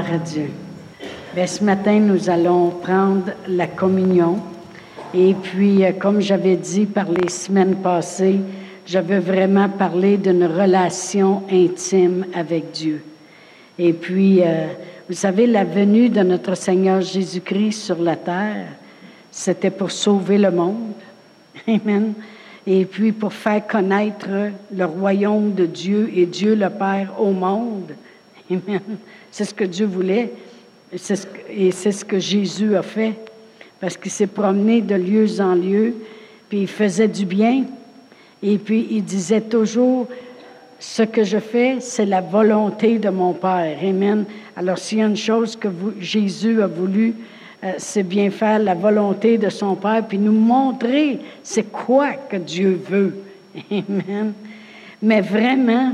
Gloire à Dieu. Bien, ce matin, nous allons prendre la communion. Et puis, euh, comme j'avais dit par les semaines passées, je veux vraiment parler d'une relation intime avec Dieu. Et puis, euh, vous savez, la venue de notre Seigneur Jésus-Christ sur la terre, c'était pour sauver le monde. Amen. Et puis pour faire connaître le royaume de Dieu et Dieu le Père au monde. Amen. C'est ce que Dieu voulait. Et c'est ce que Jésus a fait. Parce qu'il s'est promené de lieu en lieu, puis il faisait du bien. Et puis il disait toujours, ce que je fais, c'est la volonté de mon Père. Amen. Alors s'il y a une chose que Jésus a voulu, euh, c'est bien faire la volonté de son Père, puis nous montrer c'est quoi que Dieu veut. Amen. Mais vraiment,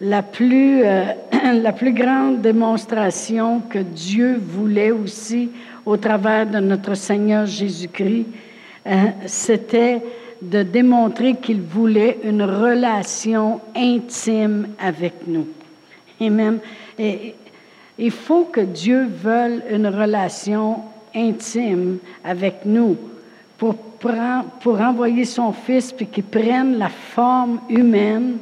la plus, euh, la plus grande démonstration que Dieu voulait aussi au travers de notre Seigneur Jésus-Christ, euh, c'était de démontrer qu'il voulait une relation intime avec nous. Amen. Et il faut que Dieu veuille une relation intime avec nous pour, pour envoyer son Fils, puis qu'il prenne la forme humaine,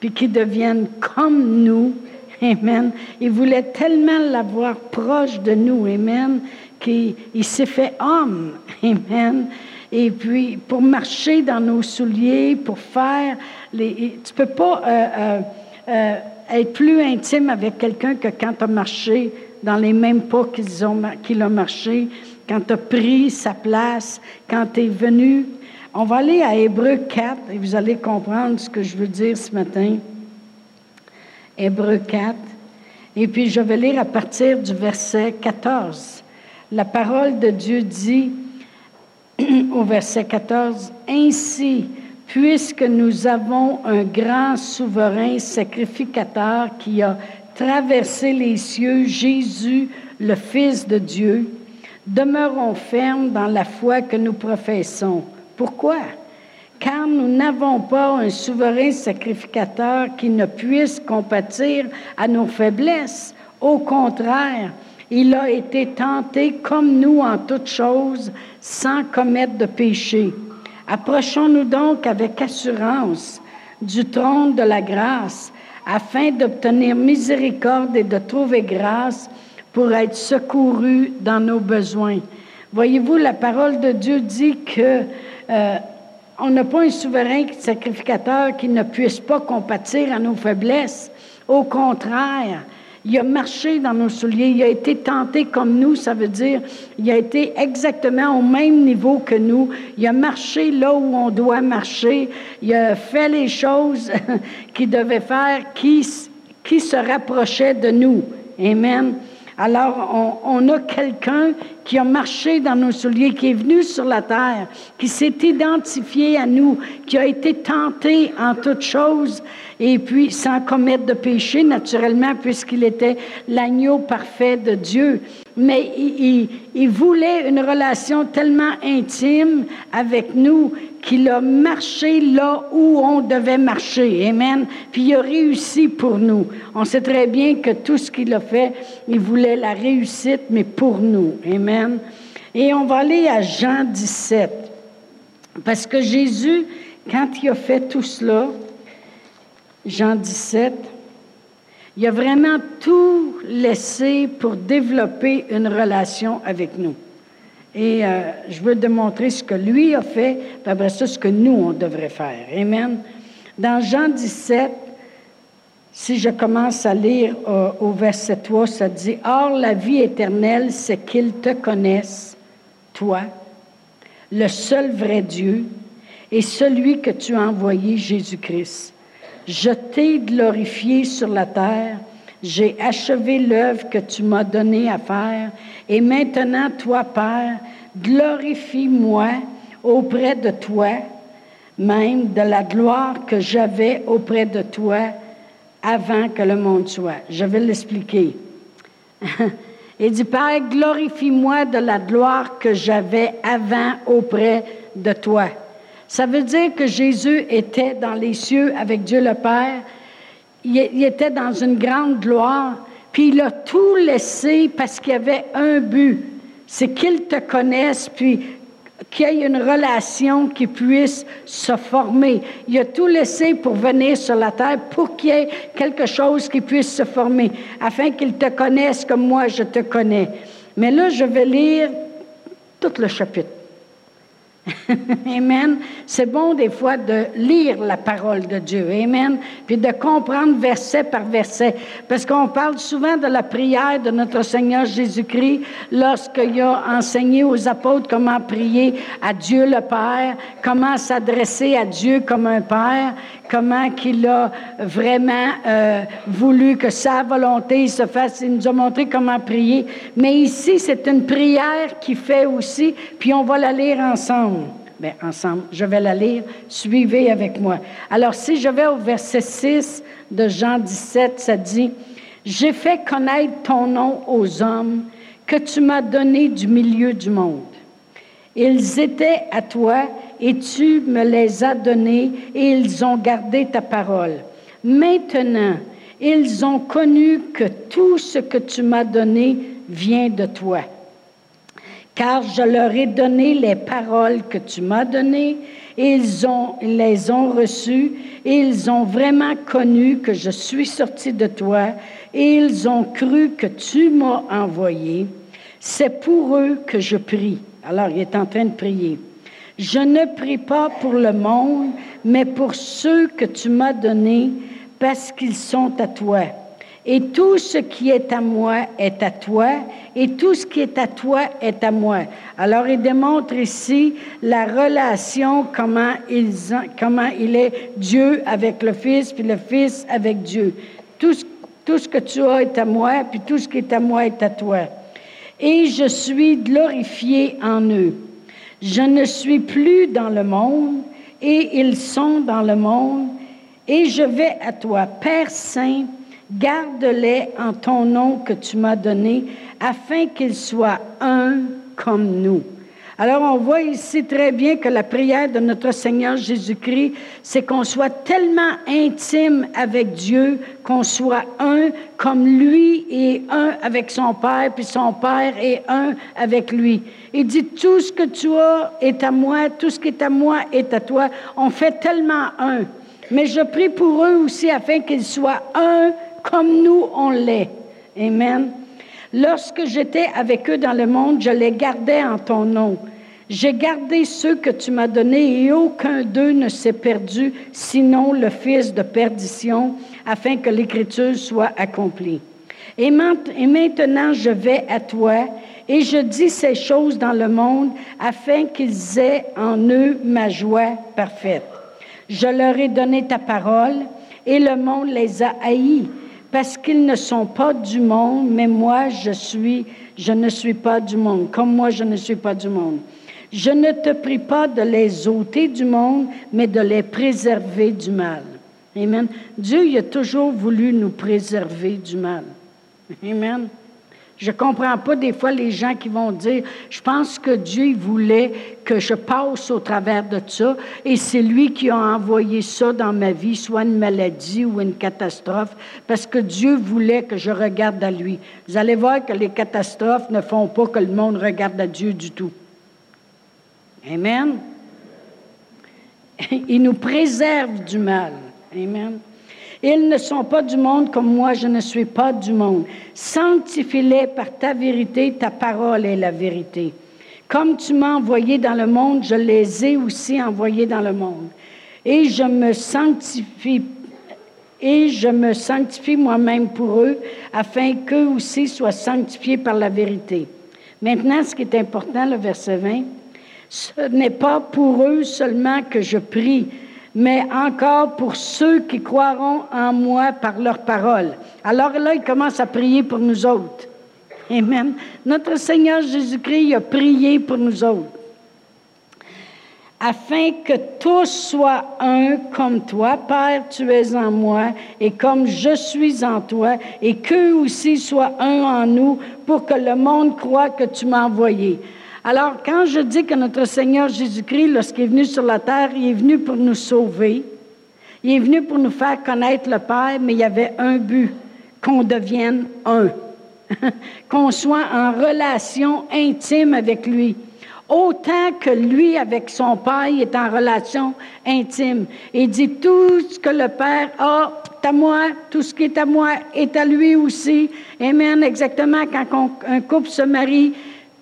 puis qu'il devienne comme nous. Amen. Il voulait tellement l'avoir proche de nous. Amen. Qu'il s'est fait homme. Amen. Et puis, pour marcher dans nos souliers, pour faire les. Tu peux pas euh, euh, euh, être plus intime avec quelqu'un que quand tu as marché dans les mêmes pas qu'ils ont, qu'il a marché, quand tu as pris sa place, quand tu es venu. On va aller à Hébreu 4 et vous allez comprendre ce que je veux dire ce matin. Hébreu 4. Et puis je vais lire à partir du verset 14. La parole de Dieu dit au verset 14, Ainsi, puisque nous avons un grand souverain sacrificateur qui a traversé les cieux, Jésus, le Fils de Dieu, demeurons fermes dans la foi que nous professons. Pourquoi? Car nous n'avons pas un souverain sacrificateur qui ne puisse compatir à nos faiblesses. Au contraire, il a été tenté comme nous en toutes choses, sans commettre de péché. Approchons-nous donc avec assurance du trône de la grâce afin d'obtenir miséricorde et de trouver grâce pour être secouru dans nos besoins. Voyez-vous, la parole de Dieu dit que euh, on n'a pas un souverain sacrificateur qui ne puisse pas compatir à nos faiblesses. Au contraire, il a marché dans nos souliers, il a été tenté comme nous, ça veut dire il a été exactement au même niveau que nous. Il a marché là où on doit marcher. Il a fait les choses qu'il devait faire, qui, qui se rapprochait de nous. Amen. Alors, on, a quelqu'un qui a marché dans nos souliers, qui est venu sur la terre, qui s'est identifié à nous, qui a été tenté en toutes choses, et puis sans commettre de péché, naturellement, puisqu'il était l'agneau parfait de Dieu. Mais il, il voulait une relation tellement intime avec nous qu'il a marché là où on devait marcher. Amen. Puis il a réussi pour nous. On sait très bien que tout ce qu'il a fait, il voulait la réussite, mais pour nous. Amen. Et on va aller à Jean 17. Parce que Jésus, quand il a fait tout cela, Jean 17, il a vraiment tout laissé pour développer une relation avec nous. Et euh, je veux démontrer ce que lui a fait, puis après ça, ce que nous, on devrait faire. Amen. Dans Jean 17, si je commence à lire euh, au verset 3, ça dit, Or la vie éternelle, c'est qu'ils te connaissent, toi, le seul vrai Dieu, et celui que tu as envoyé, Jésus-Christ. Je t'ai glorifié sur la terre, j'ai achevé l'œuvre que tu m'as donnée à faire, et maintenant, toi, Père, glorifie-moi auprès de toi, même de la gloire que j'avais auprès de toi avant que le monde soit. Je vais l'expliquer. Il dit, Père, glorifie-moi de la gloire que j'avais avant auprès de toi. Ça veut dire que Jésus était dans les cieux avec Dieu le Père. Il, était dans une grande gloire. Puis il a tout laissé parce qu'il y avait un but. C'est qu'il te connaisse, puis qu'il y ait une relation qui puisse se former. Il a tout laissé pour venir sur la terre, pour qu'il y ait quelque chose qui puisse se former, afin qu'il te connaisse comme moi je te connais. Mais là, je vais lire tout le chapitre. Amen. C'est bon des fois de lire la parole de Dieu. Amen. Puis de comprendre verset par verset. Parce qu'on parle souvent de la prière de notre Seigneur Jésus-Christ lorsqu'il a enseigné aux apôtres comment prier à Dieu le Père, comment s'adresser à Dieu comme un Père, comment qu'il a vraiment euh, voulu que sa volonté se fasse. Il nous a montré comment prier. Mais ici, c'est une prière qui fait aussi, puis on va la lire ensemble. Bien, ensemble, je vais la lire. Suivez avec moi. Alors, si je vais au verset 6 de Jean 17, ça dit, J'ai fait connaître ton nom aux hommes que tu m'as donné du milieu du monde. Ils étaient à toi et tu me les as donnés et ils ont gardé ta parole. Maintenant, ils ont connu que tout ce que tu m'as donné vient de toi. Car je leur ai donné les paroles que tu m'as données et ils, ont, les ont reçues et ils ont vraiment connu que je suis sorti de toi et ils ont cru que tu m'as envoyé. C'est pour eux que je prie. Alors, il est en train de prier. Je ne prie pas pour le monde, mais pour ceux que tu m'as donnés, parce qu'ils sont à toi. Et tout ce qui est à moi est à toi, et tout ce qui est à toi est à moi. Alors, il démontre ici la relation, comment, ils comment il est Dieu avec le Fils, puis le Fils avec Dieu. Tout tout ce que tu as est à moi, puis tout ce qui est à moi est à toi. Et je suis glorifié en eux. Je ne suis plus dans le monde et ils sont dans le monde. Et je vais à toi, Père Saint, garde-les en ton nom que tu m'as donné, afin qu'ils soient un comme nous. Alors on voit ici très bien que la prière de notre Seigneur Jésus-Christ, c'est qu'on soit tellement intime avec Dieu, qu'on soit un comme lui et un avec son Père, puis son Père est un avec lui. Il dit, tout ce que tu as est à moi, tout ce qui est à moi est à toi. On fait tellement un. Mais je prie pour eux aussi afin qu'ils soient un comme nous on l'est. Amen. Lorsque j'étais avec eux dans le monde, je les gardais en ton nom. J'ai gardé ceux que tu m'as donnés et aucun d'eux ne s'est perdu, sinon le fils de perdition, afin que l'écriture soit accomplie. Et maintenant je vais à toi et je dis ces choses dans le monde afin qu'ils aient en eux ma joie parfaite. Je leur ai donné ta parole et le monde les a haïs parce qu'ils ne sont pas du monde, mais moi je suis, je ne suis pas du monde, comme moi je ne suis pas du monde. Je ne te prie pas de les ôter du monde, mais de les préserver du mal. Amen. Dieu il a toujours voulu nous préserver du mal. Amen. Je ne comprends pas des fois les gens qui vont dire, je pense que Dieu voulait que je passe au travers de ça et c'est lui qui a envoyé ça dans ma vie, soit une maladie ou une catastrophe, parce que Dieu voulait que je regarde à lui. Vous allez voir que les catastrophes ne font pas que le monde regarde à Dieu du tout. Amen. Il nous préserve du mal. Amen. Ils ne sont pas du monde comme moi, je ne suis pas du monde. Sanctifie-les par ta vérité, ta parole est la vérité. Comme tu m'as envoyé dans le monde, je les ai aussi envoyés dans le monde. Et je me sanctifie et je me sanctifie moi-même pour eux, afin qu'eux aussi soient sanctifiés par la vérité. Maintenant, ce qui est important, le verset 20, ce n'est pas pour eux seulement que je prie, mais encore pour ceux qui croiront en moi par leur parole. Alors là, il commence à prier pour nous autres. Amen. Notre Seigneur Jésus-Christ a prié pour nous autres. Afin que tous soient un comme toi, Père, tu es en moi, et comme je suis en toi, et qu'eux aussi soient un en nous, pour que le monde croit que tu m'as envoyé. Alors, quand je dis que notre Seigneur Jésus-Christ, lorsqu'il est venu sur la terre, il est venu pour nous sauver, il est venu pour nous faire connaître le Père, mais il y avait un but, qu'on devienne un, qu'on soit en relation intime avec lui. Autant que lui, avec son Père, est en relation intime. Il dit tout ce que le Père a est à moi, tout ce qui est à moi est à lui aussi. Amen. Exactement quand un couple se marie,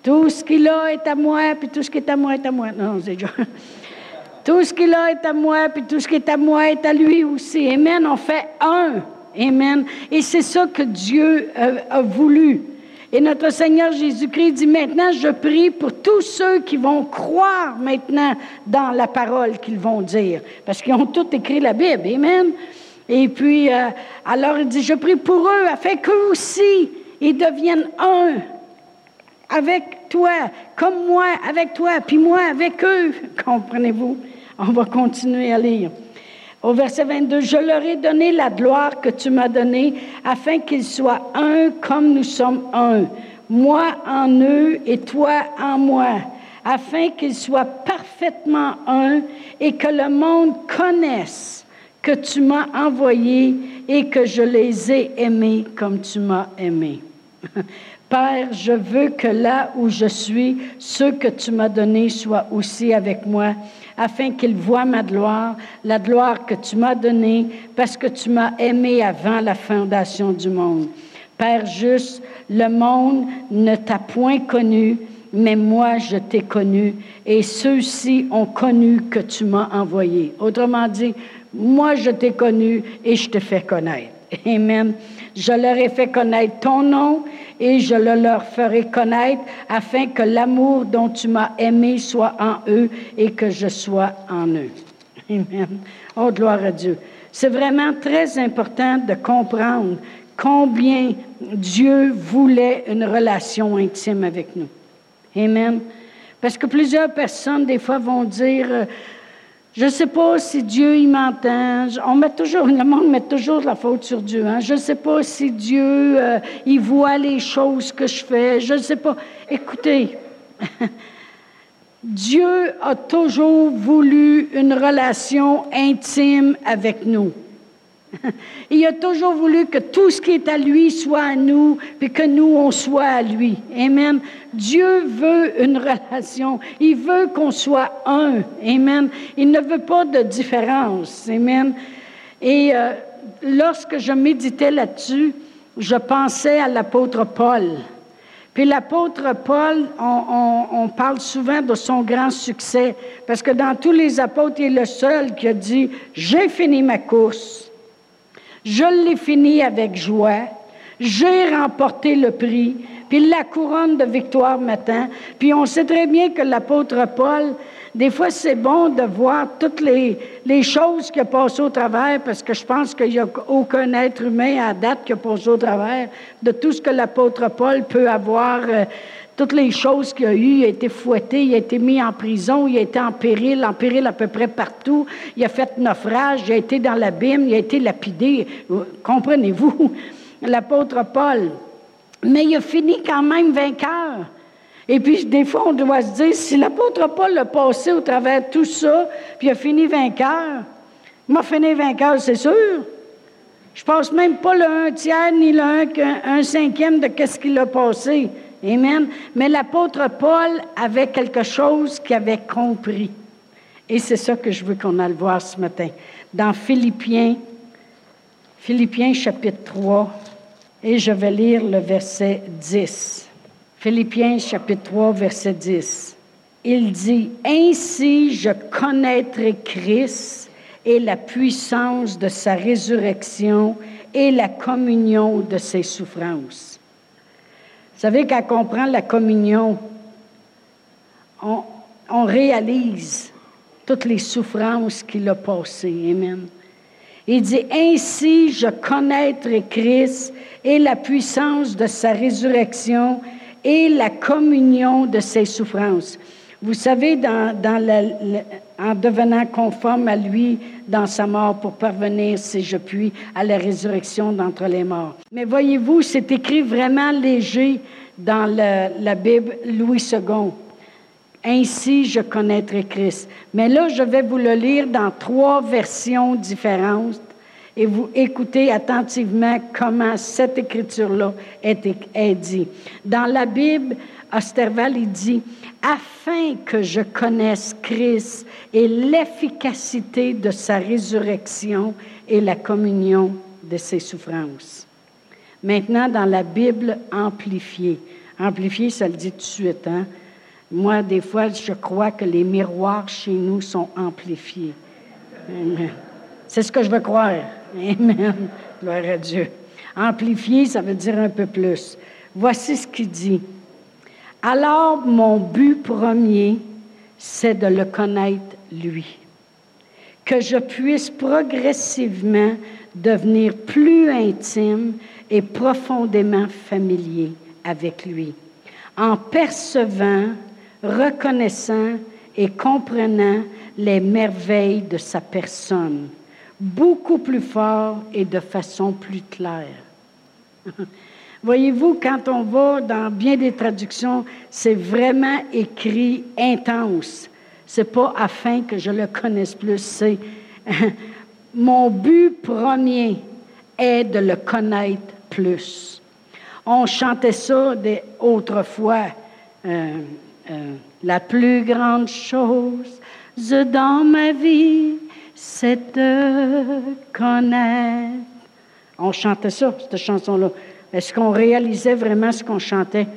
tout ce qu'il a est à moi, puis tout ce qui est à moi est à moi. Non, c'est déjà. Tout ce qu'il a est à moi, puis tout ce qui est à moi est à lui aussi. Amen. On fait un. Amen. Et c'est ça que Dieu a, voulu. Et notre Seigneur Jésus-Christ dit maintenant, je prie pour tous ceux qui vont croire maintenant dans la parole qu'ils vont dire. Parce qu'ils ont tous écrit la Bible. Amen. Et puis, euh, alors il dit, je prie pour eux afin qu'eux aussi, ils deviennent un avec toi, comme moi avec toi, puis moi avec eux. Comprenez-vous? On va continuer à lire. Au verset 22, je leur ai donné la gloire que tu m'as donnée afin qu'ils soient un comme nous sommes un. Moi en eux et toi en moi, afin qu'ils soient parfaitement un et que le monde connaisse que tu m'as envoyé et que je les ai aimés comme tu m'as aimé. Père, je veux que là où je suis, ceux que tu m'as donnés soient aussi avec moi, afin qu'ils voient ma gloire, la gloire que tu m'as donnée, parce que tu m'as aimé avant la fondation du monde. Père juste, le monde ne t'a point connu, mais moi je t'ai connu, et ceux-ci ont connu que tu m'as envoyé. Autrement dit, moi je t'ai connu et je te fais connaître. Amen. Je leur ai fait connaître ton nom et je le leur ferai connaître afin que l'amour dont tu m'as aimé soit en eux et que je sois en eux. Amen. Oh, gloire à Dieu. C'est vraiment très important de comprendre combien Dieu voulait une relation intime avec nous. Amen. Parce que plusieurs personnes, des fois, vont dire, euh, je ne sais pas si Dieu il m'entend. On met toujours, le monde met toujours la faute sur Dieu. Hein? Je ne sais pas si Dieu euh, il voit les choses que je fais. Je ne sais pas. Écoutez, Dieu a toujours voulu une relation intime avec nous. Il a toujours voulu que tout ce qui est à lui soit à nous, puis que nous, on soit à lui. Amen. Dieu veut une relation. Il veut qu'on soit un. Amen. Il ne veut pas de différence. Amen. Et euh, lorsque je méditais là-dessus, je pensais à l'apôtre Paul. Puis l'apôtre Paul, on, on, parle souvent de son grand succès, parce que dans tous les apôtres, il est le seul qui a dit, j'ai fini ma course. Je l'ai fini avec joie. J'ai remporté le prix, puis la couronne de victoire m'attend. Puis on sait très bien que l'apôtre Paul, des fois, c'est bon de voir toutes les, choses qui passent au travers, parce que je pense qu'il n'y a aucun être humain à date qui a au travers de tout ce que l'apôtre Paul peut avoir euh, toutes les choses qu'il a eues. Il a été fouetté, il a été mis en prison, il a été en péril, en péril à peu près partout. Il a fait naufrage, il a été dans l'abîme, il a été lapidé. Comprenez-vous? L'apôtre Paul. Mais il a fini quand même vainqueur. Et puis, des fois, on doit se dire, si l'apôtre Paul a passé au travers de tout ça, puis il a fini vainqueur, il m'a fini vainqueur, c'est sûr. Je pense même pas le un tiers ni le un, cinquième de qu'est-ce qu'il a passé. Amen. Mais l'apôtre Paul avait quelque chose qu'il avait compris. Et c'est ça que je veux qu'on aille voir ce matin. Dans Philippiens, Philippiens chapitre 3, et je vais lire le verset 10. Philippiens chapitre 3, verset 10. Il dit, Ainsi je connaîtrai Christ et la puissance de sa résurrection et la communion de ses souffrances vous savez, quand on la communion, on, réalise toutes les souffrances qu'il a passées. Amen. Il dit, Ainsi je connaîtrai Christ et la puissance de sa résurrection et la communion de ses souffrances. Vous savez, en devenant conforme à lui dans sa mort pour parvenir, si je puis, à la résurrection d'entre les morts. Mais voyez-vous, c'est écrit vraiment léger dans la Bible Louis II. Ainsi, je connaîtrai Christ. Mais là, je vais vous le lire dans trois versions différentes et vous écoutez attentivement comment cette écriture-là est, est dit. Dans la Bible, Osterval, il dit, afin que je connaisse Christ et l'efficacité de sa résurrection et la communion de ses souffrances. Maintenant, dans la Bible amplifiée, amplifiée, ça le dit tout de suite, hein? Moi, des fois, je crois que les miroirs chez nous sont amplifiés. C'est ce que je veux croire. Amen. Gloire à Dieu. Amplifié, ça veut dire un peu plus. Voici ce qu'il dit. Alors, mon but premier, c'est de le connaître lui. Que je puisse progressivement devenir plus intime et profondément familier avec lui, en percevant, reconnaissant et comprenant les merveilles de sa personne, beaucoup plus fort et de façon plus claire. Voyez-vous, quand on va dans bien des traductions, c'est vraiment écrit intense. C'est pas afin que je le connaisse plus, c'est mon but premier est de le connaître plus. On chantait ça autrefois. Euh, euh, la plus grande chose dans ma vie, c'est de connaître. On chantait ça, cette chanson-là. Est-ce qu'on réalisait vraiment ce qu'on chantait?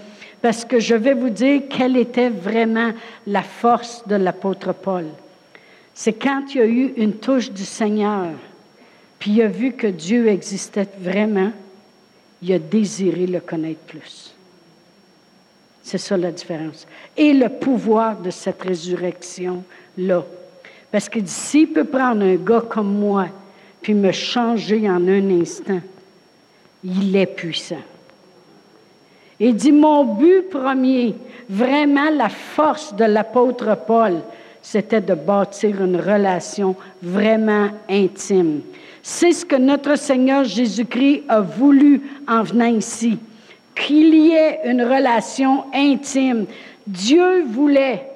Parce que je vais vous dire quelle était vraiment la force de l'apôtre Paul. C'est quand il y a eu une touche du Seigneur, puis il a vu que Dieu existait vraiment, il a désiré le connaître plus. C'est ça la différence. Et le pouvoir de cette résurrection-là. Parce que s'il peut prendre un gars comme moi, puis me changer en un instant, il est puissant. Il dit, mon but premier, vraiment la force de l'apôtre Paul, c'était de bâtir une relation vraiment intime. C'est ce que notre Seigneur Jésus-Christ a voulu en venant ici, qu'il y ait une relation intime. Dieu voulait.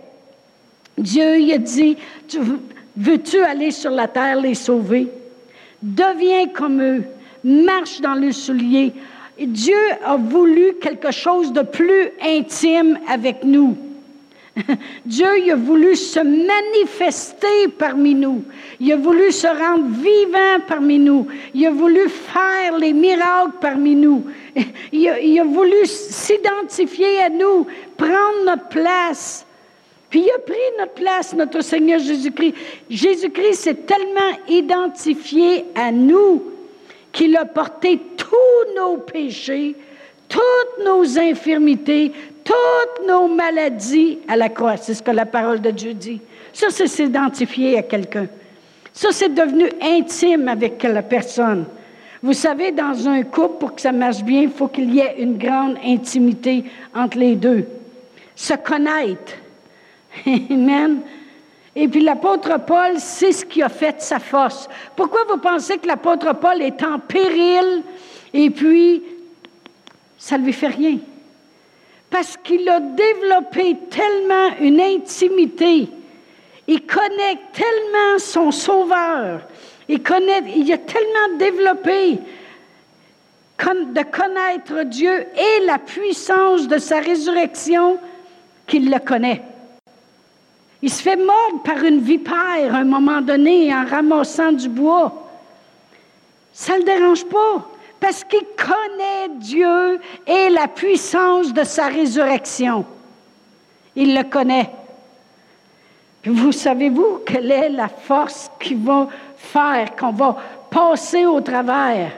Dieu il a dit, veux-tu aller sur la terre les sauver? Deviens comme eux marche dans le soulier. Dieu a voulu quelque chose de plus intime avec nous. Dieu il a voulu se manifester parmi nous. Il a voulu se rendre vivant parmi nous. Il a voulu faire les miracles parmi nous. Il a, il a voulu s'identifier à nous, prendre notre place. Puis il a pris notre place, notre Seigneur Jésus-Christ. Jésus-Christ s'est tellement identifié à nous qu'il a porté tous nos péchés, toutes nos infirmités, toutes nos maladies à la croix. C'est ce que la parole de Dieu dit. Ça, c'est s'identifier à quelqu'un. Ça, c'est devenu intime avec la personne. Vous savez, dans un couple, pour que ça marche bien, il faut qu'il y ait une grande intimité entre les deux. Se connaître. Amen. Et puis l'apôtre Paul, c'est ce qui a fait sa force. Pourquoi vous pensez que l'apôtre Paul est en péril et puis ça ne lui fait rien? Parce qu'il a développé tellement une intimité. Il connaît tellement son sauveur. Il, connaît, il a tellement développé de connaître Dieu et la puissance de sa résurrection qu'il le connaît. Il se fait mordre par une vipère à un moment donné en ramassant du bois. Ça ne le dérange pas parce qu'il connaît Dieu et la puissance de sa résurrection. Il le connaît. Vous savez-vous quelle est la force qui va faire qu'on va passer au travers?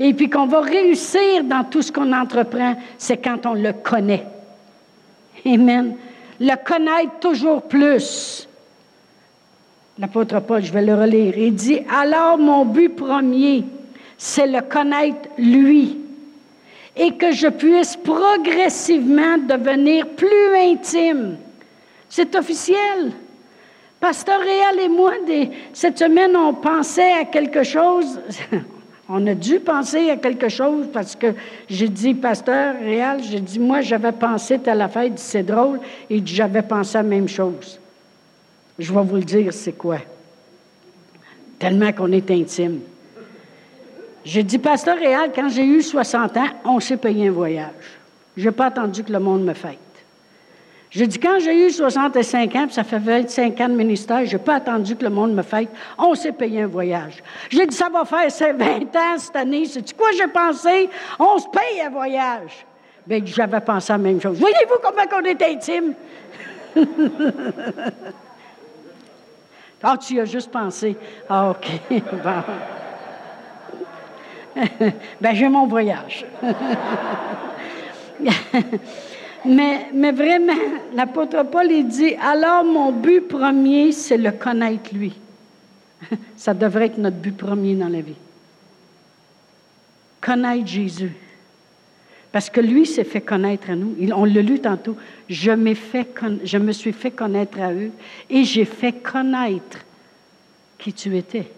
Et puis qu'on va réussir dans tout ce qu'on entreprend, c'est quand on le connaît. Amen le connaître toujours plus. L'apôtre Paul, je vais le relire, il dit, alors mon but premier, c'est le connaître lui et que je puisse progressivement devenir plus intime. C'est officiel. Pasteur Réal et moi, cette semaine, on pensait à quelque chose. On a dû penser à quelque chose parce que j'ai dit, pasteur Réal, j'ai dit, moi, j'avais pensé à la fête, c'est drôle, et j'avais pensé à la même chose. Je vais vous le dire, c'est quoi? Tellement qu'on est intime. J'ai dit, Pasteur Réal, quand j'ai eu 60 ans, on s'est payé un voyage. Je n'ai pas attendu que le monde me fête. J'ai dit, quand j'ai eu 65 ans, puis ça fait 25 ans de ministère, je n'ai pas attendu que le monde me fête, on s'est payé un voyage. J'ai dit, ça va faire 20 ans cette année. C'est quoi j'ai pensé? On se paye un voyage. Bien, j'avais pensé la même chose. Voyez-vous comment on est intime? ah, tu as juste pensé. Ah, OK. ben, j'ai mon voyage. Mais, vraiment, l'apôtre Paul, dit, alors mon but premier, c'est le connaître lui. Ça devrait être notre but premier dans la vie. Connaître Jésus. Parce que lui s'est fait connaître à nous. on l'a lu tantôt. Je, fait, je me suis fait connaître à eux et j'ai fait connaître qui tu étais.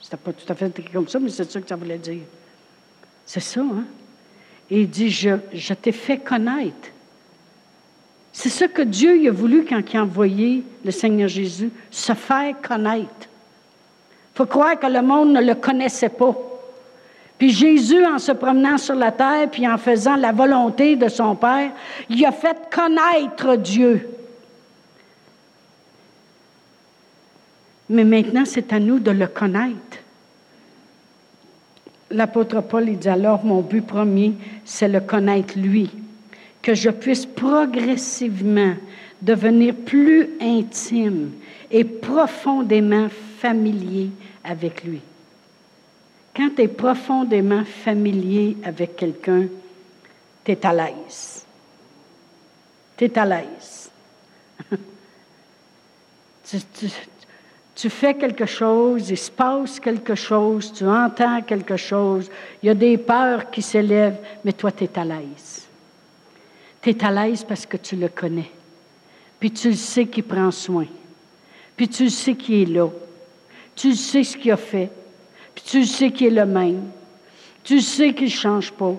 C'était pas tout à fait comme ça, mais c'est ça que ça voulait dire. C'est ça, hein? Et il dit, je, t'ai fait connaître. C'est ça que Dieu il a voulu quand il a envoyé le Seigneur Jésus, se faire connaître. Il faut croire que le monde ne le connaissait pas. Puis Jésus, en se promenant sur la terre, puis en faisant la volonté de son Père, il a fait connaître Dieu. Mais maintenant, c'est à nous de le connaître. L'apôtre Paul dit alors, mon but premier, c'est le connaître lui, que je puisse progressivement devenir plus intime et profondément familier avec lui. Quand tu es profondément familier avec quelqu'un, tu es à l'aise. Tu es à l'aise. tu, fais quelque chose, il se passe quelque chose, tu entends quelque chose, il y a des peurs qui s'élèvent, mais toi, tu es à l'aise. Tu es à l'aise parce que tu le connais. Puis tu le sais qu'il prend soin. Puis tu le sais qu'il est là. Tu sais ce qu'il a fait. Puis tu sais qu'il est le même. Tu sais qu'il ne change pas.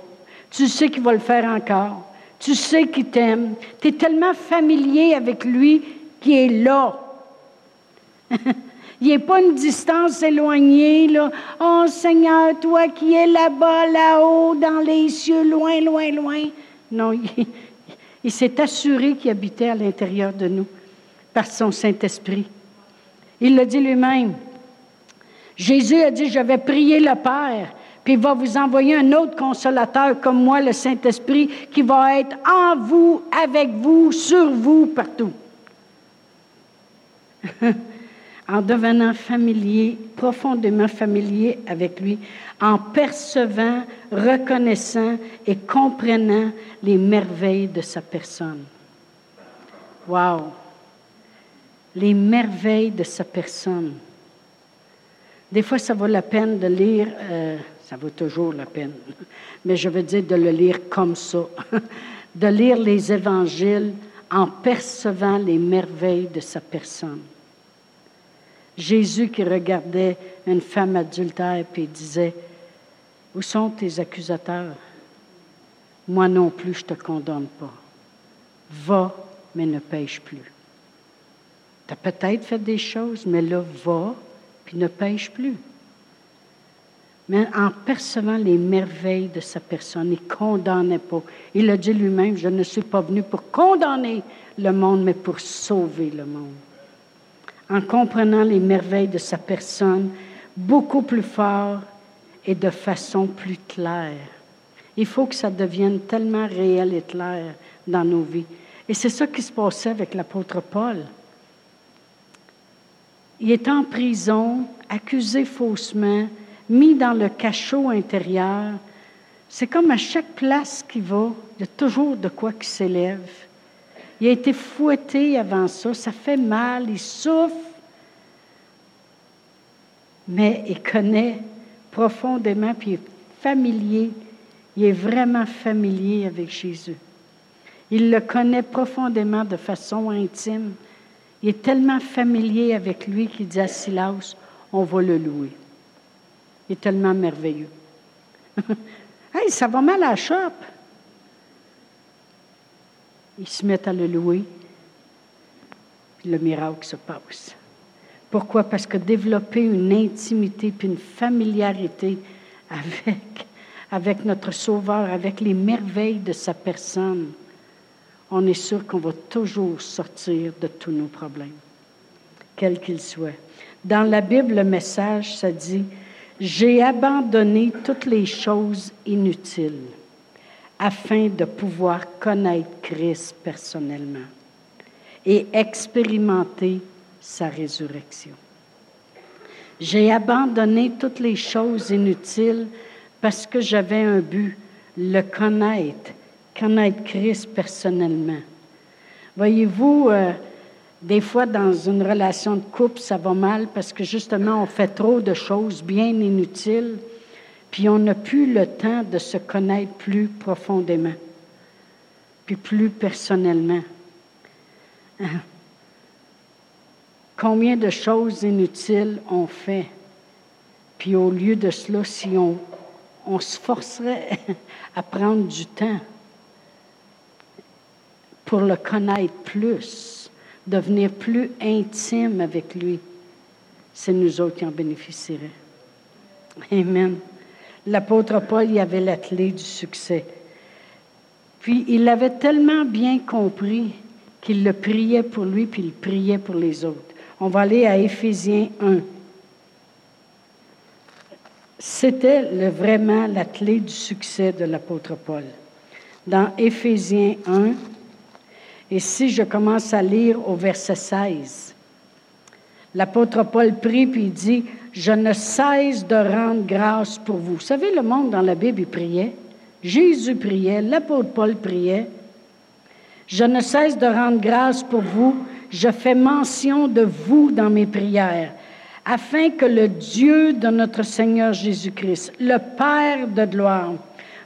Tu sais qu'il va le faire encore. Tu sais qu'il t'aime. Tu es tellement familier avec lui qu'il est là. Il n'est pas une distance éloignée, là. Oh Seigneur, toi qui es là-bas, là-haut, dans les cieux, loin, loin, loin. Non, il, s'est assuré qu'il habitait à l'intérieur de nous par son Saint-Esprit. Il le dit lui-même. Jésus a dit, je vais prier le Père, puis il va vous envoyer un autre consolateur comme moi, le Saint-Esprit, qui va être en vous, avec vous, sur vous, partout. en devenant familier, profondément familier avec lui, en percevant, reconnaissant et comprenant les merveilles de sa personne. Wow! Les merveilles de sa personne. Des fois, ça vaut la peine de lire, euh, ça vaut toujours la peine, mais je veux dire de le lire comme ça, de lire les évangiles en percevant les merveilles de sa personne. Jésus qui regardait une femme adultère et disait, Où sont tes accusateurs? Moi non plus, je ne te condamne pas. Va, mais ne pêche plus. Tu as peut-être fait des choses, mais là, va, puis ne pêche plus. Mais en percevant les merveilles de sa personne, il ne condamnait pas. Il a dit lui-même, je ne suis pas venu pour condamner le monde, mais pour sauver le monde. En comprenant les merveilles de sa personne, beaucoup plus fort et de façon plus claire. Il faut que ça devienne tellement réel et clair dans nos vies. Et c'est ça qui se passait avec l'apôtre Paul. Il est en prison, accusé faussement, mis dans le cachot intérieur. C'est comme à chaque place qu'il va, il y a toujours de quoi qui s'élève. Il a été fouetté avant ça, ça fait mal, il souffre, mais il connaît profondément, puis il est familier, il est vraiment familier avec Jésus. Il le connaît profondément de façon intime. Il est tellement familier avec lui qu'il dit à Silas, on va le louer. Il est tellement merveilleux. hey, ça va mal à la chope. Ils se mettent à le louer, le miracle se passe. Pourquoi? Parce que développer une intimité puis une familiarité avec, avec notre Sauveur, avec les merveilles de sa personne, on est sûr qu'on va toujours sortir de tous nos problèmes, quels qu'ils soient. Dans la Bible, le message, ça dit, J'ai abandonné toutes les choses inutiles afin de pouvoir connaître Christ personnellement et expérimenter sa résurrection. J'ai abandonné toutes les choses inutiles parce que j'avais un but, le connaître, connaître Christ personnellement. Voyez-vous, euh, des fois dans une relation de couple, ça va mal parce que justement, on fait trop de choses bien inutiles, puis on n'a plus le temps de se connaître plus profondément, puis plus personnellement. Combien de choses inutiles on fait, puis au lieu de cela, si on, on se forcerait à prendre du temps pour le connaître plus, devenir plus intime avec lui, c'est nous autres qui en bénéficierions. Amen. L'apôtre Paul y avait la clé du succès. Puis il l'avait tellement bien compris qu'il le priait pour lui, puis il priait pour les autres. On va aller à Éphésiens 1. C'était vraiment la clé du succès de l'apôtre Paul. Dans Éphésiens 1, et si je commence à lire au verset 16, l'apôtre Paul prie puis il dit, je ne cesse de rendre grâce pour vous. Vous savez, le monde dans la Bible, priait. Jésus priait, l'apôtre Paul priait. Je ne cesse de rendre grâce pour vous. Je fais mention de vous dans mes prières, afin que le Dieu de notre Seigneur Jésus-Christ, le Père de gloire,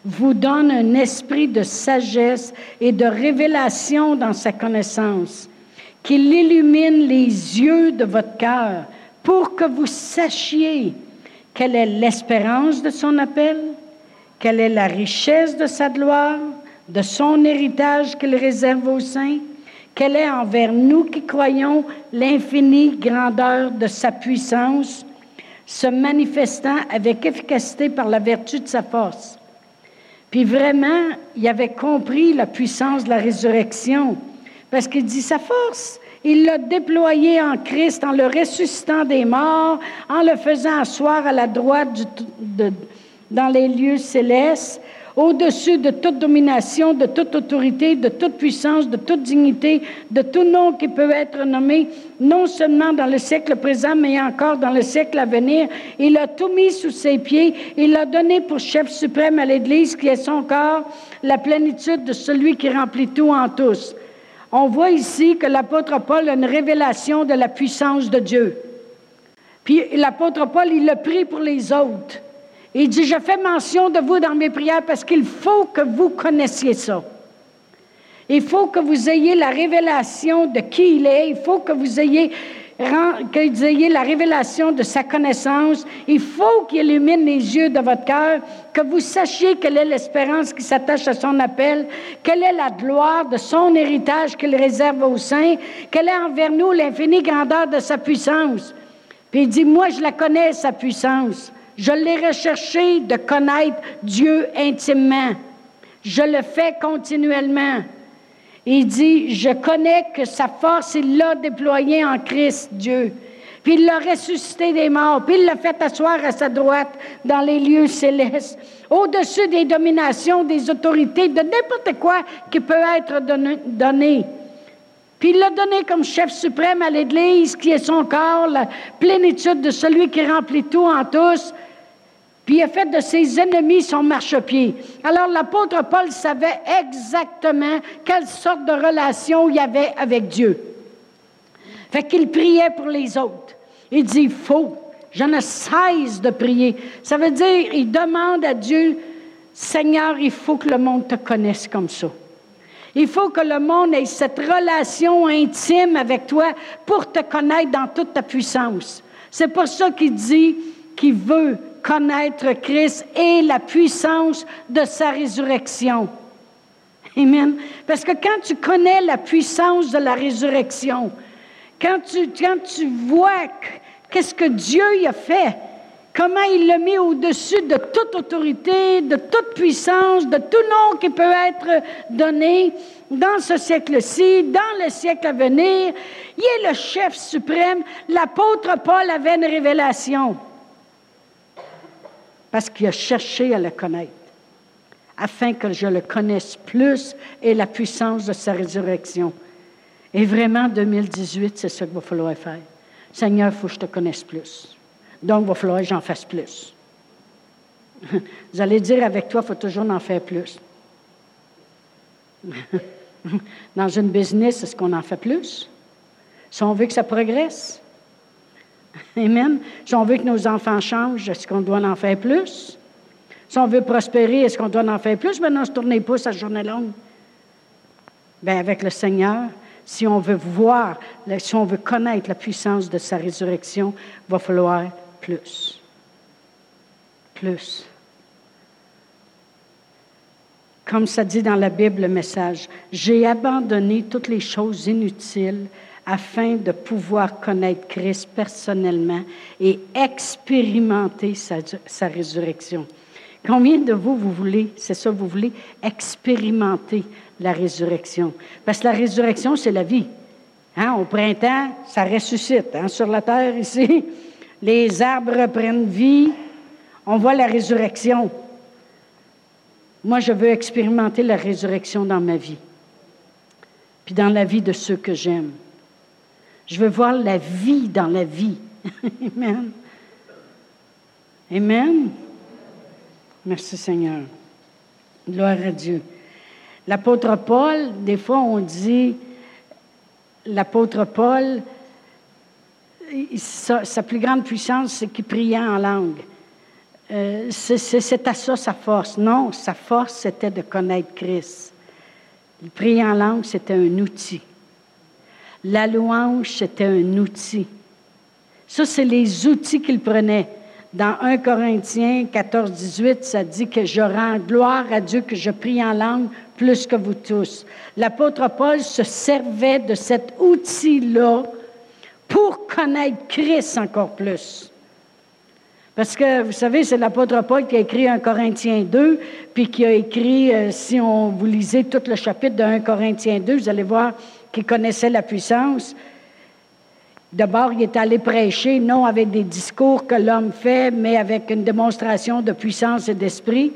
vous donne un esprit de sagesse et de révélation dans sa connaissance, qu'il illumine les yeux de votre cœur pour que vous sachiez quelle est l'espérance de son appel, quelle est la richesse de sa gloire, de son héritage qu'il réserve aux saints, quelle est envers nous qui croyons l'infinie grandeur de sa puissance, se manifestant avec efficacité par la vertu de sa force puis vraiment, il avait compris la puissance de la résurrection, parce qu'il dit sa force. Il l'a déployé en Christ en le ressuscitant des morts, en le faisant asseoir à la droite dans les lieux célestes, au-dessus de toute domination, de toute autorité, de toute puissance, de toute dignité, de tout nom qui peut être nommé, non seulement dans le siècle présent, mais encore dans le siècle à venir. Il a tout mis sous ses pieds. Il l'a donné pour chef suprême à l'Église, qui est son corps, la plénitude de celui qui remplit tout en tous. On voit ici que l'apôtre Paul a une révélation de la puissance de Dieu. Puis l'apôtre Paul, il l'a pris pour les autres. Il dit, je fais mention de vous dans mes prières parce qu'il faut que vous connaissiez ça. Il faut que vous ayez la révélation de qui il est. Il faut que vous ayez, que vous ayez la révélation de sa connaissance. Il faut qu'il illumine les yeux de votre cœur, que vous sachiez quelle est l'espérance qui s'attache à son appel, quelle est la gloire de son héritage qu'il réserve aux saints, quelle est envers nous l'infinie grandeur de sa puissance. Puis il dit, moi je la connais, sa puissance. Je l'ai recherché de connaître Dieu intimement. Je le fais continuellement. Il dit, je connais que sa force, il l'a déployée en Christ, Dieu. Puis il l'a ressuscité des morts, puis il l'a fait asseoir à sa droite dans les lieux célestes, au-dessus des dominations, des autorités, de n'importe quoi qui peut être donné. Puis il l'a donné comme chef suprême à l'Église, qui est son corps, la plénitude de celui qui remplit tout en tous puis il a fait de ses ennemis son marchepied. Alors l'apôtre Paul savait exactement quelle sorte de relation il y avait avec Dieu. Fait qu'il priait pour les autres. Il dit, faut, je ne cesse de prier. Ça veut dire, il demande à Dieu, Seigneur, il faut que le monde te connaisse comme ça. Il faut que le monde ait cette relation intime avec toi pour te connaître dans toute ta puissance. C'est pour ça qu'il dit qu'il veut connaître Christ et la puissance de sa résurrection. Amen. Parce que quand tu connais la puissance de la résurrection, quand tu, quand tu vois qu'est-ce que Dieu y a fait, comment il l'a mis au-dessus de toute autorité, de toute puissance, de tout nom qui peut être donné dans ce siècle-ci, dans le siècle à venir. Il est le chef suprême. L'apôtre Paul avait une révélation parce qu'il a cherché à le connaître afin que je le connaisse plus et la puissance de sa résurrection. Et vraiment, 2018, c'est ce qu'il va falloir faire. Seigneur, il faut que je te connaisse plus. Donc, il va falloir que j'en fasse plus. Vous allez dire avec toi, il faut toujours en faire plus. Dans une business, est-ce qu'on en fait plus? Si on veut que ça progresse. Amen. Si on veut que nos enfants changent, est-ce qu'on doit en faire plus? Si on veut prospérer, est-ce qu'on doit en faire plus? Maintenant, se tourner pouce à journée longue. Bien, avec le Seigneur, si on veut voir, si on veut connaître la puissance de sa résurrection, il va falloir plus. Plus. Comme ça dit dans la Bible le message, j'ai abandonné toutes les choses inutiles afin de pouvoir connaître Christ personnellement et expérimenter sa, résurrection. Combien de vous, vous voulez, c'est ça, vous voulez expérimenter la résurrection? Parce que la résurrection, c'est la vie. Hein? Au printemps, ça ressuscite. Hein? Sur la terre, ici, les arbres prennent vie. On voit la résurrection. Moi, je veux expérimenter la résurrection dans ma vie, puis dans la vie de ceux que j'aime. Je veux voir la vie dans la vie. Amen. Amen. Merci Seigneur. Gloire à Dieu. L'apôtre Paul, des fois on dit, l'apôtre Paul, sa, plus grande puissance, c'est qu'il priait en langue. Euh, à ça sa force. Non, sa force, c'était de connaître Christ. Il priait en langue, c'était un outil. La louange, c'était un outil. Ça, c'est les outils qu'il prenait. Dans 1 Corinthiens 14, 18, ça dit que je rends gloire à Dieu, que je prie en langue plus que vous tous. L'apôtre Paul se servait de cet outil-là pour connaître Christ encore plus. Parce que, vous savez, c'est l'apôtre Paul qui a écrit 1 Corinthiens 2, puis qui a écrit, euh, si on vous lisez tout le chapitre de 1 Corinthiens 2, vous allez voir qu'il connaissait la puissance. D'abord, il est allé prêcher, non avec des discours que l'homme fait, mais avec une démonstration de puissance et d'esprit.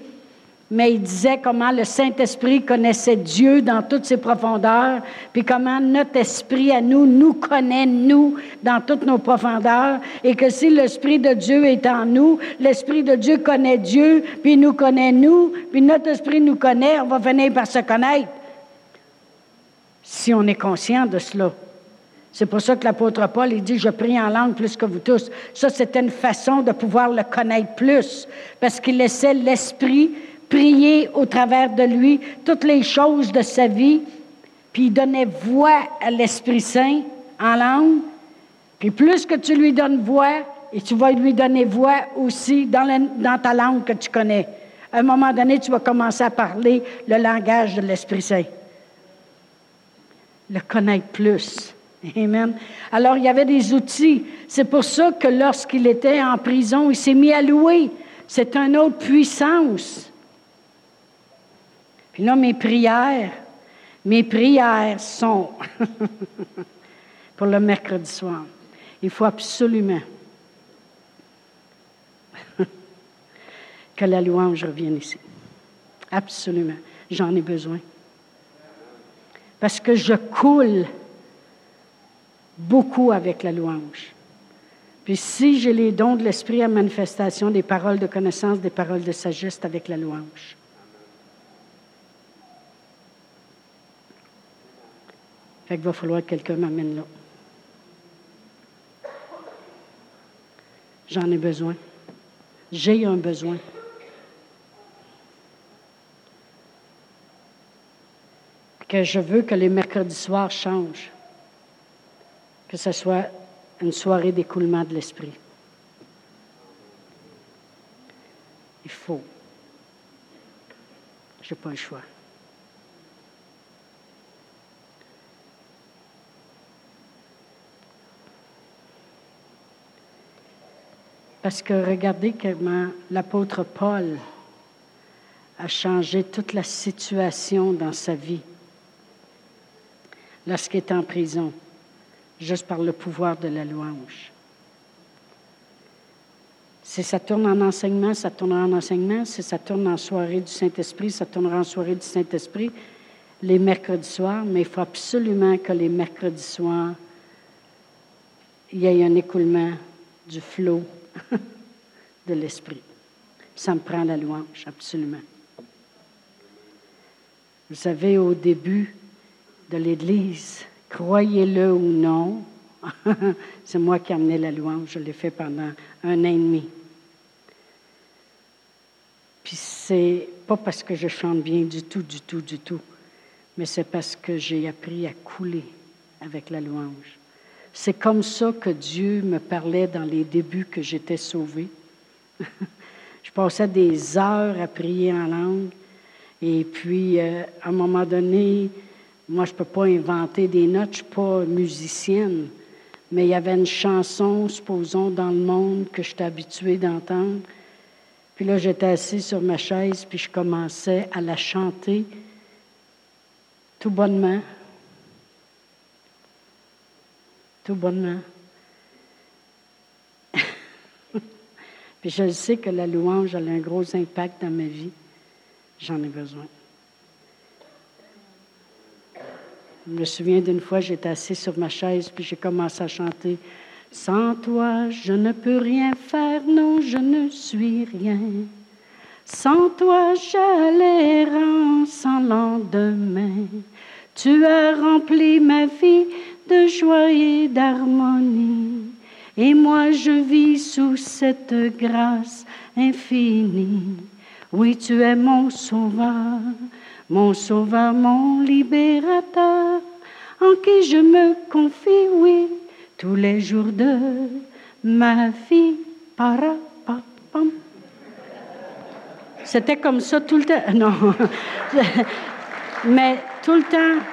Mais il disait comment le Saint-Esprit connaissait Dieu dans toutes ses profondeurs, puis comment notre esprit à nous nous connaît, nous, dans toutes nos profondeurs, et que si l'Esprit de Dieu est en nous, l'Esprit de Dieu connaît Dieu, puis nous connaît nous, puis notre esprit nous connaît, on va venir par se connaître. Si on est conscient de cela. C'est pour ça que l'apôtre Paul, il dit, je prie en langue plus que vous tous. Ça, c'était une façon de pouvoir le connaître plus, parce qu'il laissait l'Esprit prier au travers de lui toutes les choses de sa vie, puis il donnait voix à l'Esprit Saint en langue. Puis plus que tu lui donnes voix, et tu vas lui donner voix aussi dans, dans ta langue que tu connais. À un moment donné, tu vas commencer à parler le langage de l'Esprit Saint. Le connaître plus. Amen. Alors, il y avait des outils. C'est pour ça que lorsqu'il était en prison, il s'est mis à louer. C'est une autre puissance. Puis là, mes prières, mes prières sont pour le mercredi soir. Il faut absolument que la louange revienne ici. Absolument. J'en ai besoin. Parce que je coule beaucoup avec la louange. Puis si j'ai les dons de l'esprit à manifestation, des paroles de connaissance, des paroles de sagesse avec la louange. Fait qu'il va falloir que quelqu'un m'amène là. J'en ai besoin. J'ai un besoin. Que je veux que les mercredis soirs changent que ce soit une soirée d'écoulement de l'esprit. Il faut. Je n'ai pas le choix. Parce que regardez comment l'apôtre Paul a changé toute la situation dans sa vie lorsqu'il est en prison, juste par le pouvoir de la louange. Si ça tourne en enseignement, ça tournera en enseignement. Si ça tourne en soirée du Saint-Esprit, ça tournera en soirée du Saint-Esprit les mercredis soirs, mais il faut absolument que les mercredis soirs, il y ait un écoulement du flot de l'Esprit. Ça me prend la louange, absolument. Vous savez, au début de l'Église, croyez-le ou non, c'est moi qui ai amené la louange, je l'ai fait pendant un an et demi. Puis c'est pas parce que je chante bien du tout, du tout, du tout, mais c'est parce que j'ai appris à couler avec la louange. C'est comme ça que Dieu me parlait dans les débuts que j'étais sauvée. je passais des heures à prier en langue. Et puis, euh, à un moment donné, moi, je ne peux pas inventer des notes, je ne suis pas musicienne mais il y avait une chanson, supposons, dans le monde que j'étais habituée d'entendre. Puis là, j'étais assise sur ma chaise, puis je commençais à la chanter tout bonnement. Tout bonnement. puis je sais que la louange a un gros impact dans ma vie. J'en ai besoin. Je me souviens d'une fois, j'étais assise sur ma chaise, puis j'ai commencé à chanter. Sans toi, je ne peux rien faire, non, je ne suis rien. Sans toi, j'allais sans lendemain. Tu as rempli ma vie de joie et d'harmonie. Et moi, je vis sous cette grâce infinie. Oui, tu es mon sauveur, mon sauveur, mon libérateur, en qui je me confie, oui, tous les jours de ma vie. C'était comme ça tout le temps. Non. Mais tout le temps,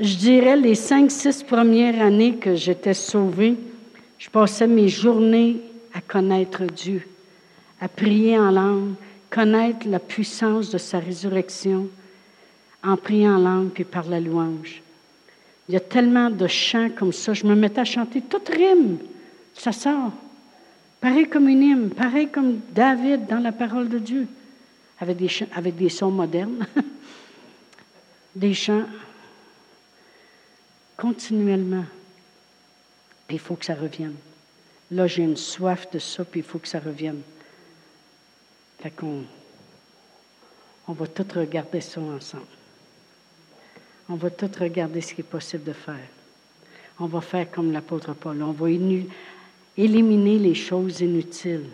je dirais les cinq, six premières années que j'étais sauvée, je passais mes journées à connaître Dieu, à prier en langue, connaître la puissance de sa résurrection en priant en langue puis par la louange. Il y a tellement de chants comme ça. Je me mettais à chanter toute rime. Ça sort. Pareil comme une hymne, pareil comme David dans la parole de Dieu, avec des, avec des sons modernes, des chants continuellement. il faut que ça revienne. Là, j'ai une soif de ça, puis il faut que ça revienne. Fait qu'on on va tout regarder ça ensemble. On va tout regarder ce qui est possible de faire. On va faire comme l'apôtre Paul. On va éliminer les choses inutiles.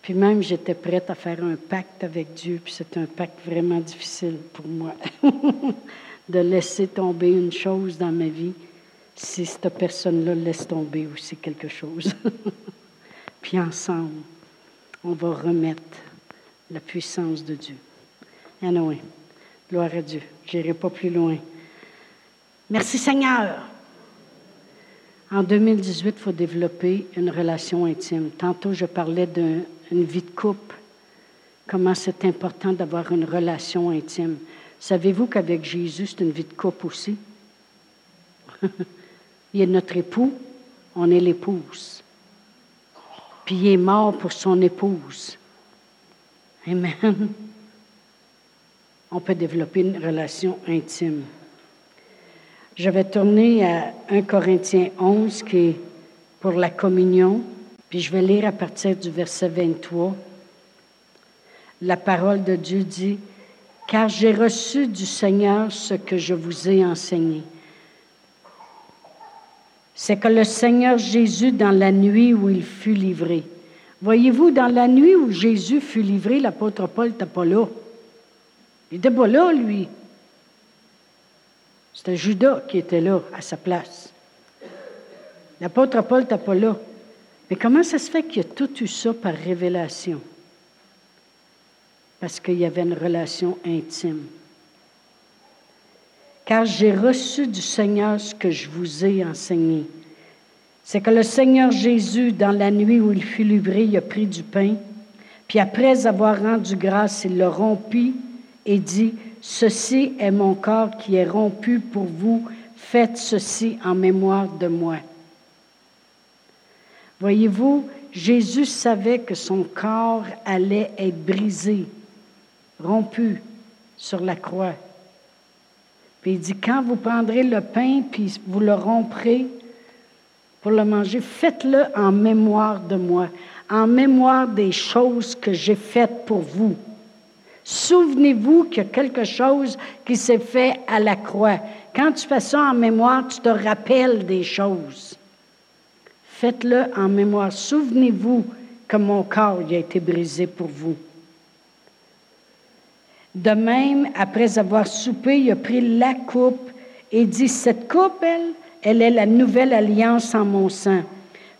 Puis même, j'étais prête à faire un pacte avec Dieu, puis c'est un pacte vraiment difficile pour moi, de laisser tomber une chose dans ma vie si cette personne-là laisse tomber aussi quelque chose. puis ensemble, on va remettre la puissance de Dieu. Anyway, gloire à Dieu. Je n'irai pas plus loin. Merci Seigneur. En 2018, il faut développer une relation intime. Tantôt, je parlais d'une vie de couple, comment c'est important d'avoir une relation intime. Savez-vous qu'avec Jésus, c'est une vie de couple aussi? il est notre époux, on est l'épouse. Puis il est mort pour son épouse. Amen. On peut développer une relation intime. Je vais tourner à 1 Corinthiens 11 qui est pour la communion, puis je vais lire à partir du verset 23. La parole de Dieu dit, Car j'ai reçu du Seigneur ce que je vous ai enseigné. C'est que le Seigneur Jésus, dans la nuit où il fut livré, Voyez-vous, dans la nuit où Jésus fut livré, l'apôtre Paul n'était pas là. Il n'était pas là, lui. C'était Judas qui était là, à sa place. L'apôtre Paul n'était pas là. Mais comment ça se fait qu'il a tout eu ça par révélation? Parce qu'il y avait une relation intime. Car j'ai reçu du Seigneur ce que je vous ai enseigné c'est que le Seigneur Jésus, dans la nuit où il fut livré, il a pris du pain, puis après avoir rendu grâce, il le rompit et dit, Ceci est mon corps qui est rompu pour vous, faites ceci en mémoire de moi. Voyez-vous, Jésus savait que son corps allait être brisé, rompu sur la croix. Puis il dit, quand vous prendrez le pain, puis vous le romprez pour le manger, faites-le en mémoire de moi, en mémoire des choses que j'ai faites pour vous. Souvenez-vous qu'il y a quelque chose qui s'est fait à la croix. Quand tu fais ça en mémoire, tu te rappelles des choses. Faites-le en mémoire. Souvenez-vous que mon corps a été brisé pour vous. De même, après avoir soupé, il a pris la coupe et dit, cette coupe, elle, elle est la nouvelle alliance en mon sang.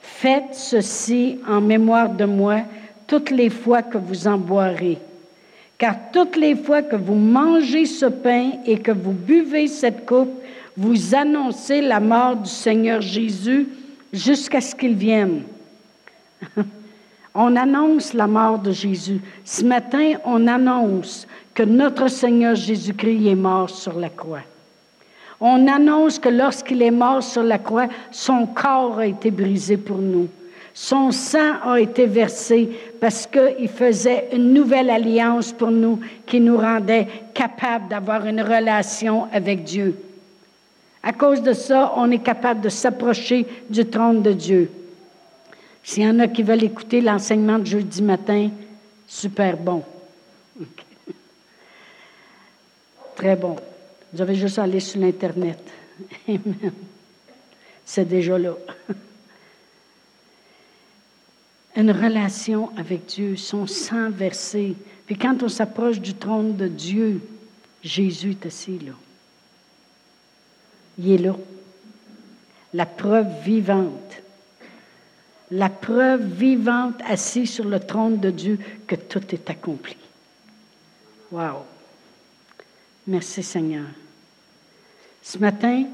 Faites ceci en mémoire de moi toutes les fois que vous en boirez. Car toutes les fois que vous mangez ce pain et que vous buvez cette coupe, vous annoncez la mort du Seigneur Jésus jusqu'à ce qu'il vienne. on annonce la mort de Jésus. Ce matin, on annonce que notre Seigneur Jésus-Christ est mort sur la croix. On annonce que lorsqu'il est mort sur la croix, son corps a été brisé pour nous. Son sang a été versé parce qu'il faisait une nouvelle alliance pour nous qui nous rendait capables d'avoir une relation avec Dieu. À cause de ça, on est capable de s'approcher du trône de Dieu. S'il y en a qui veulent écouter l'enseignement de jeudi matin, super bon. Très bon. Vous avez juste à aller sur l'Internet. Amen. C'est déjà là une relation avec Dieu, son sang versé. Puis quand on s'approche du trône de Dieu, Jésus est assis là. Il est là. La preuve vivante. La preuve vivante assis sur le trône de Dieu que tout est accompli. Wow. Merci Seigneur. Ce matin,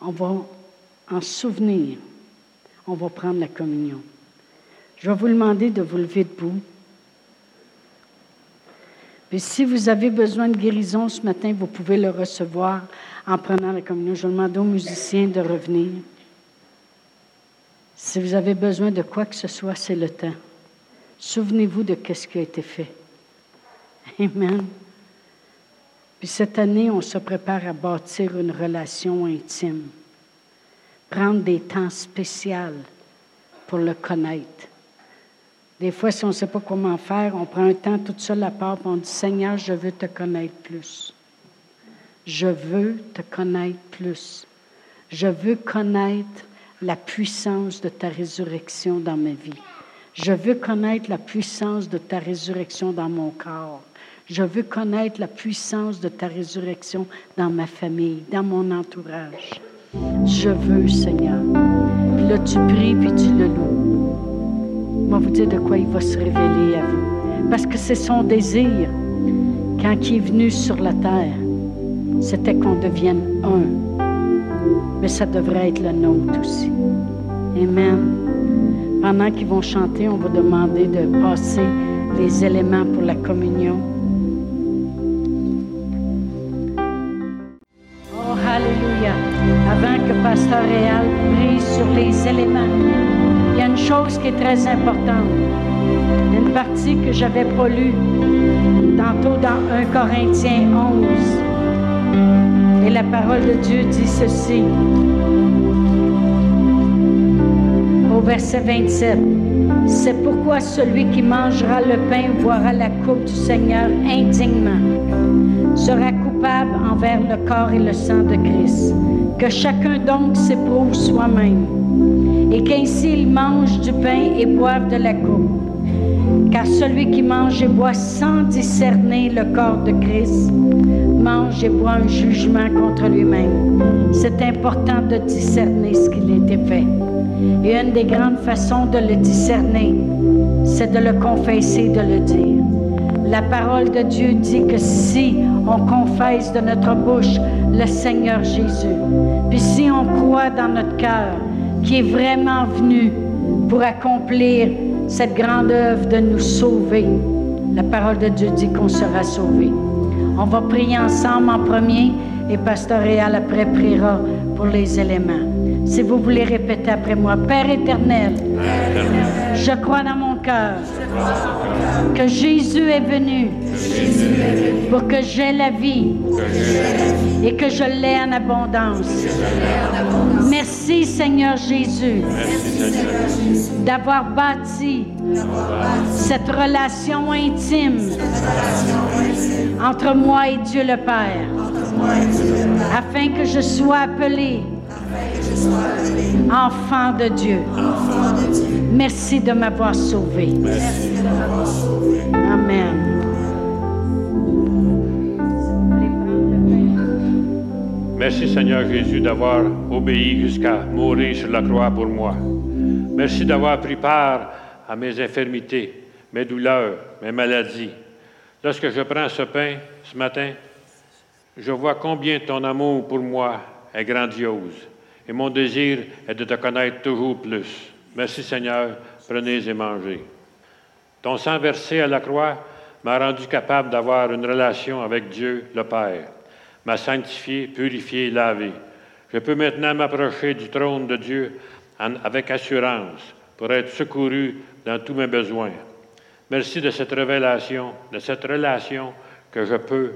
on va en souvenir. On va prendre la communion. Je vais vous demander de vous lever debout. Puis si vous avez besoin de guérison ce matin, vous pouvez le recevoir en prenant la communion. Je demande aux musiciens de revenir. Si vous avez besoin de quoi que ce soit, c'est le temps. Souvenez-vous de ce qui a été fait. Amen. Cette année, on se prépare à bâtir une relation intime. Prendre des temps spéciaux pour le connaître. Des fois, si on ne sait pas comment faire, on prend un temps tout seul à part et on Seigneur, je veux te connaître plus. Je veux te connaître plus. Je veux connaître la puissance de ta résurrection dans ma vie. Je veux connaître la puissance de ta résurrection dans mon corps. Je veux connaître la puissance de ta résurrection dans ma famille, dans mon entourage. Je veux, Seigneur. Puis là, tu pries, puis tu le loues. Moi, vous dire de quoi il va se révéler à vous. Parce que c'est son désir, quand il est venu sur la terre, c'était qu'on devienne un. Mais ça devrait être le nôtre aussi. Amen. Pendant qu'ils vont chanter, on va demander de passer les éléments pour la communion. Est très importante. Une partie que je n'avais pas lue tantôt dans 1 Corinthiens 11. Et la parole de Dieu dit ceci. Au verset 27. C'est pourquoi celui qui mangera le pain boira la coupe du Seigneur indignement sera coupable envers le corps et le sang de Christ. Que chacun donc s'éprouve soi-même et qu'ainsi il mange du pain et boive de la coupe. Car celui qui mange et boit sans discerner le corps de Christ mange et boit un jugement contre lui-même. C'est important de discerner ce qu'il été fait. Et une des grandes façons de le discerner, c'est de le confesser, de le dire. La parole de Dieu dit que si on confesse de notre bouche le Seigneur Jésus, puis si on croit dans notre cœur qui est vraiment venu pour accomplir cette grande œuvre de nous sauver. La parole de Dieu dit qu'on sera sauvé. On va prier ensemble en premier et Pasteur Réal après priera pour les éléments. Si vous voulez répéter après moi, Père éternel, je crois dans mon que Jésus est venu pour que j'ai la vie et que je l'ai en abondance. Merci Seigneur Jésus d'avoir bâti cette relation intime entre moi et Dieu le Père afin que je sois appelé enfant de Dieu. Merci de m'avoir sauvé. Amen. Merci Seigneur Jésus d'avoir obéi jusqu'à mourir sur la croix pour moi. Merci d'avoir pris part à mes infirmités, mes douleurs, mes maladies. Lorsque je prends ce pain ce matin, je vois combien ton amour pour moi est grandiose et mon désir est de te connaître toujours plus. Merci Seigneur, prenez et mangez. Ton sang versé à la croix m'a rendu capable d'avoir une relation avec Dieu le Père, m'a sanctifié, purifié, lavé. Je peux maintenant m'approcher du trône de Dieu avec assurance pour être secouru dans tous mes besoins. Merci de cette révélation, de cette relation que je peux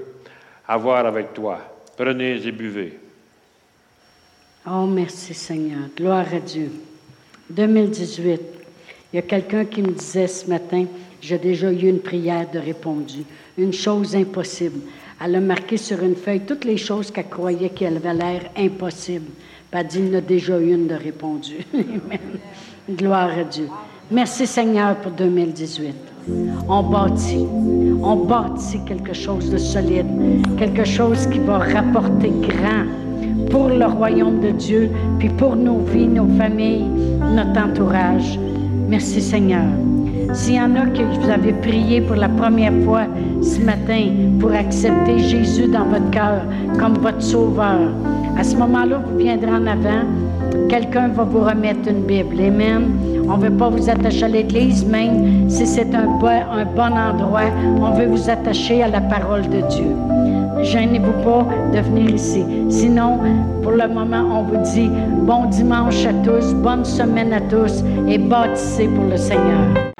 avoir avec toi. Prenez et buvez. Oh, merci Seigneur. Gloire à Dieu. 2018. Il y a quelqu'un qui me disait ce matin, j'ai déjà eu une prière de répondu. Une chose impossible. Elle a marqué sur une feuille toutes les choses qu'elle croyait qu'elle avait l'air impossible. Elle dit, il a déjà une de répondu. Gloire à Dieu. Merci Seigneur pour 2018. On bâtit, on bâtit quelque chose de solide, quelque chose qui va rapporter grand pour le royaume de Dieu, puis pour nos vies, nos familles, notre entourage. Merci Seigneur. S'il y en a que vous avez prié pour la première fois ce matin pour accepter Jésus dans votre cœur comme votre sauveur, à ce moment-là, vous viendrez en avant. Quelqu'un va vous remettre une Bible. Amen. On ne veut pas vous attacher à l'Église, même si c'est un bon, un bon endroit. On veut vous attacher à la parole de Dieu. Gênez-vous pas de venir ici. Sinon, pour le moment, on vous dit bon dimanche à tous, bonne semaine à tous et bâtissez pour le Seigneur.